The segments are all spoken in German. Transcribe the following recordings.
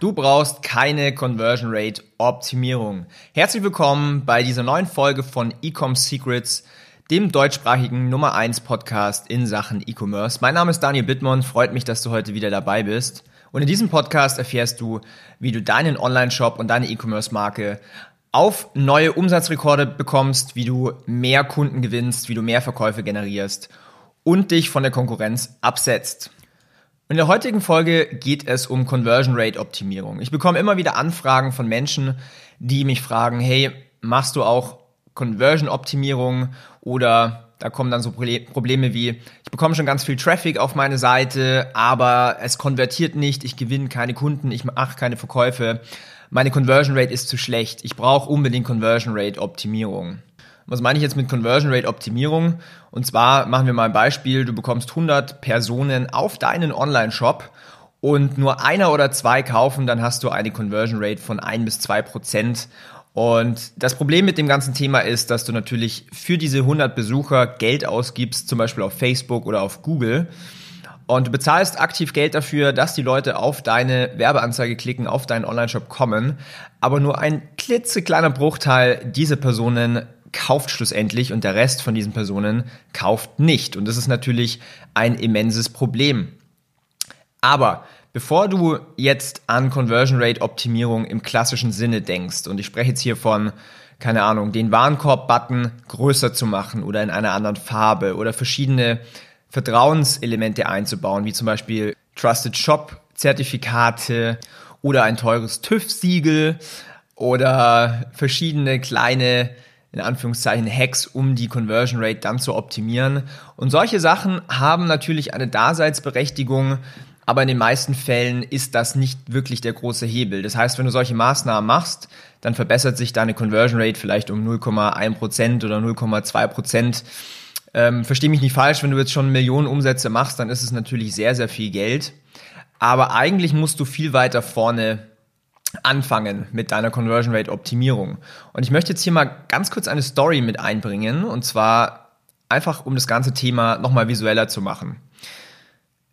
Du brauchst keine Conversion Rate Optimierung. Herzlich willkommen bei dieser neuen Folge von Ecom Secrets, dem deutschsprachigen Nummer 1 Podcast in Sachen E-Commerce. Mein Name ist Daniel Bittmann, freut mich, dass du heute wieder dabei bist. Und in diesem Podcast erfährst du, wie du deinen Online-Shop und deine E-Commerce-Marke auf neue Umsatzrekorde bekommst, wie du mehr Kunden gewinnst, wie du mehr Verkäufe generierst und dich von der Konkurrenz absetzt. In der heutigen Folge geht es um Conversion Rate Optimierung. Ich bekomme immer wieder Anfragen von Menschen, die mich fragen, hey, machst du auch Conversion Optimierung oder da kommen dann so Probleme wie, ich bekomme schon ganz viel Traffic auf meine Seite, aber es konvertiert nicht, ich gewinne keine Kunden, ich mache keine Verkäufe, meine Conversion Rate ist zu schlecht, ich brauche unbedingt Conversion Rate Optimierung. Was meine ich jetzt mit Conversion Rate Optimierung? Und zwar machen wir mal ein Beispiel. Du bekommst 100 Personen auf deinen Online-Shop und nur einer oder zwei kaufen, dann hast du eine Conversion Rate von ein bis zwei Prozent. Und das Problem mit dem ganzen Thema ist, dass du natürlich für diese 100 Besucher Geld ausgibst, zum Beispiel auf Facebook oder auf Google. Und du bezahlst aktiv Geld dafür, dass die Leute auf deine Werbeanzeige klicken, auf deinen Online-Shop kommen. Aber nur ein klitzekleiner Bruchteil dieser Personen kauft schlussendlich und der Rest von diesen Personen kauft nicht. Und das ist natürlich ein immenses Problem. Aber bevor du jetzt an Conversion Rate Optimierung im klassischen Sinne denkst, und ich spreche jetzt hier von, keine Ahnung, den Warenkorb-Button größer zu machen oder in einer anderen Farbe oder verschiedene Vertrauenselemente einzubauen, wie zum Beispiel Trusted Shop Zertifikate oder ein teures TÜV-Siegel oder verschiedene kleine in Anführungszeichen Hacks, um die Conversion Rate dann zu optimieren. Und solche Sachen haben natürlich eine Daseinsberechtigung, aber in den meisten Fällen ist das nicht wirklich der große Hebel. Das heißt, wenn du solche Maßnahmen machst, dann verbessert sich deine Conversion Rate vielleicht um 0,1% oder 0,2%. Ähm, Versteh mich nicht falsch, wenn du jetzt schon Millionen Umsätze machst, dann ist es natürlich sehr, sehr viel Geld. Aber eigentlich musst du viel weiter vorne anfangen mit deiner Conversion Rate Optimierung. Und ich möchte jetzt hier mal ganz kurz eine Story mit einbringen und zwar einfach um das ganze Thema nochmal visueller zu machen.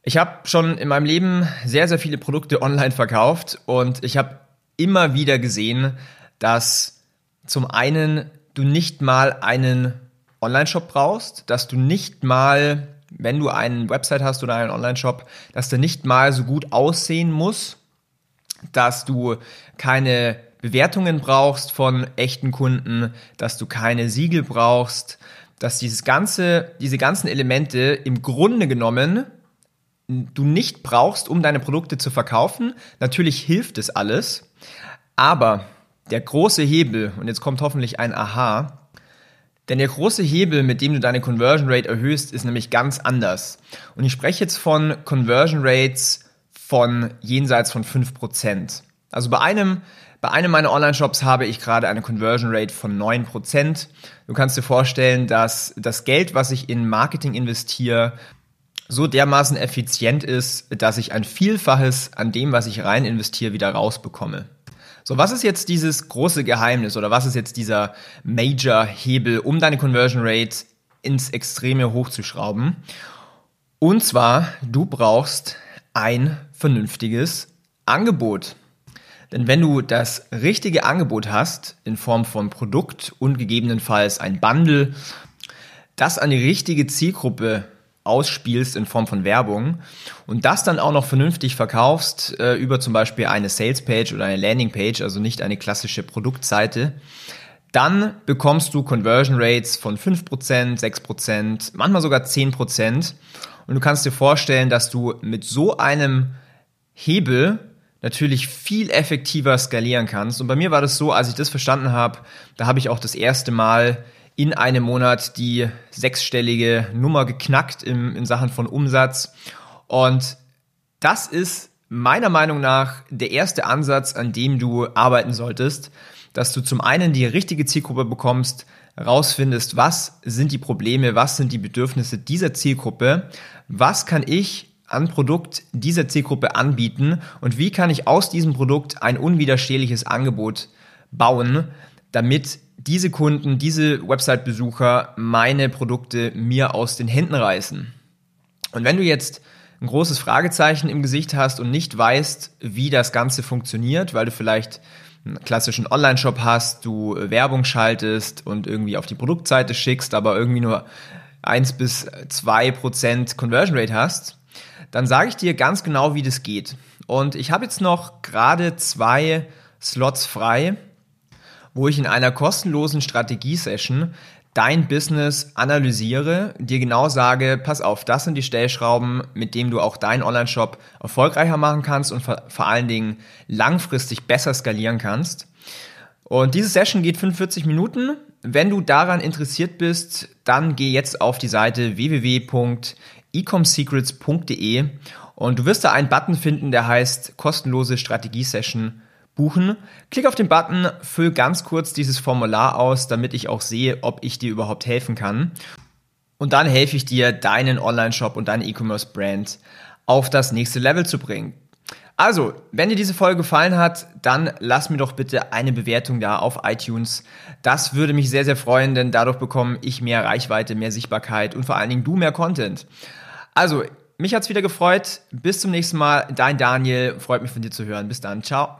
Ich habe schon in meinem Leben sehr, sehr viele Produkte online verkauft und ich habe immer wieder gesehen, dass zum einen du nicht mal einen Online-Shop brauchst, dass du nicht mal, wenn du einen Website hast oder einen Online-Shop, dass der nicht mal so gut aussehen muss, dass du keine Bewertungen brauchst von echten Kunden, dass du keine Siegel brauchst, dass dieses ganze, diese ganzen Elemente im Grunde genommen du nicht brauchst, um deine Produkte zu verkaufen. Natürlich hilft es alles, aber der große Hebel, und jetzt kommt hoffentlich ein Aha, denn der große Hebel, mit dem du deine Conversion Rate erhöhst, ist nämlich ganz anders. Und ich spreche jetzt von Conversion Rates, von jenseits von 5%. Also bei einem, bei einem meiner Online-Shops habe ich gerade eine Conversion Rate von 9%. Du kannst dir vorstellen, dass das Geld, was ich in Marketing investiere, so dermaßen effizient ist, dass ich ein Vielfaches an dem, was ich rein investiere, wieder rausbekomme. So, was ist jetzt dieses große Geheimnis oder was ist jetzt dieser Major-Hebel, um deine Conversion Rate ins Extreme hochzuschrauben? Und zwar, du brauchst ein vernünftiges Angebot. Denn wenn du das richtige Angebot hast, in Form von Produkt und gegebenenfalls ein Bundle, das an die richtige Zielgruppe ausspielst in Form von Werbung und das dann auch noch vernünftig verkaufst äh, über zum Beispiel eine Salespage oder eine Landingpage, also nicht eine klassische Produktseite, dann bekommst du Conversion Rates von 5%, 6%, manchmal sogar 10%. Und du kannst dir vorstellen, dass du mit so einem Hebel natürlich viel effektiver skalieren kannst. Und bei mir war das so, als ich das verstanden habe, da habe ich auch das erste Mal in einem Monat die sechsstellige Nummer geknackt im, in Sachen von Umsatz. Und das ist meiner Meinung nach der erste Ansatz, an dem du arbeiten solltest, dass du zum einen die richtige Zielgruppe bekommst, rausfindest, was sind die Probleme, was sind die Bedürfnisse dieser Zielgruppe, was kann ich an Produkt dieser Zielgruppe anbieten und wie kann ich aus diesem Produkt ein unwiderstehliches Angebot bauen, damit diese Kunden, diese Website-Besucher meine Produkte mir aus den Händen reißen. Und wenn du jetzt ein großes Fragezeichen im Gesicht hast und nicht weißt, wie das Ganze funktioniert, weil du vielleicht einen klassischen Online-Shop hast, du Werbung schaltest und irgendwie auf die Produktseite schickst, aber irgendwie nur 1 bis 2 Prozent Conversion Rate hast, dann sage ich dir ganz genau, wie das geht. Und ich habe jetzt noch gerade zwei Slots frei, wo ich in einer kostenlosen Strategie-Session dein Business analysiere, dir genau sage, pass auf, das sind die Stellschrauben, mit denen du auch deinen Online-Shop erfolgreicher machen kannst und vor allen Dingen langfristig besser skalieren kannst. Und diese Session geht 45 Minuten. Wenn du daran interessiert bist, dann geh jetzt auf die Seite www.ecomsecrets.de und du wirst da einen Button finden, der heißt kostenlose Strategie-Session buchen. Klick auf den Button, füll ganz kurz dieses Formular aus, damit ich auch sehe, ob ich dir überhaupt helfen kann. Und dann helfe ich dir, deinen Online-Shop und deine E-Commerce-Brand auf das nächste Level zu bringen. Also, wenn dir diese Folge gefallen hat, dann lass mir doch bitte eine Bewertung da auf iTunes. Das würde mich sehr, sehr freuen, denn dadurch bekomme ich mehr Reichweite, mehr Sichtbarkeit und vor allen Dingen du mehr Content. Also, mich hat's wieder gefreut. Bis zum nächsten Mal. Dein Daniel. Freut mich von dir zu hören. Bis dann. Ciao.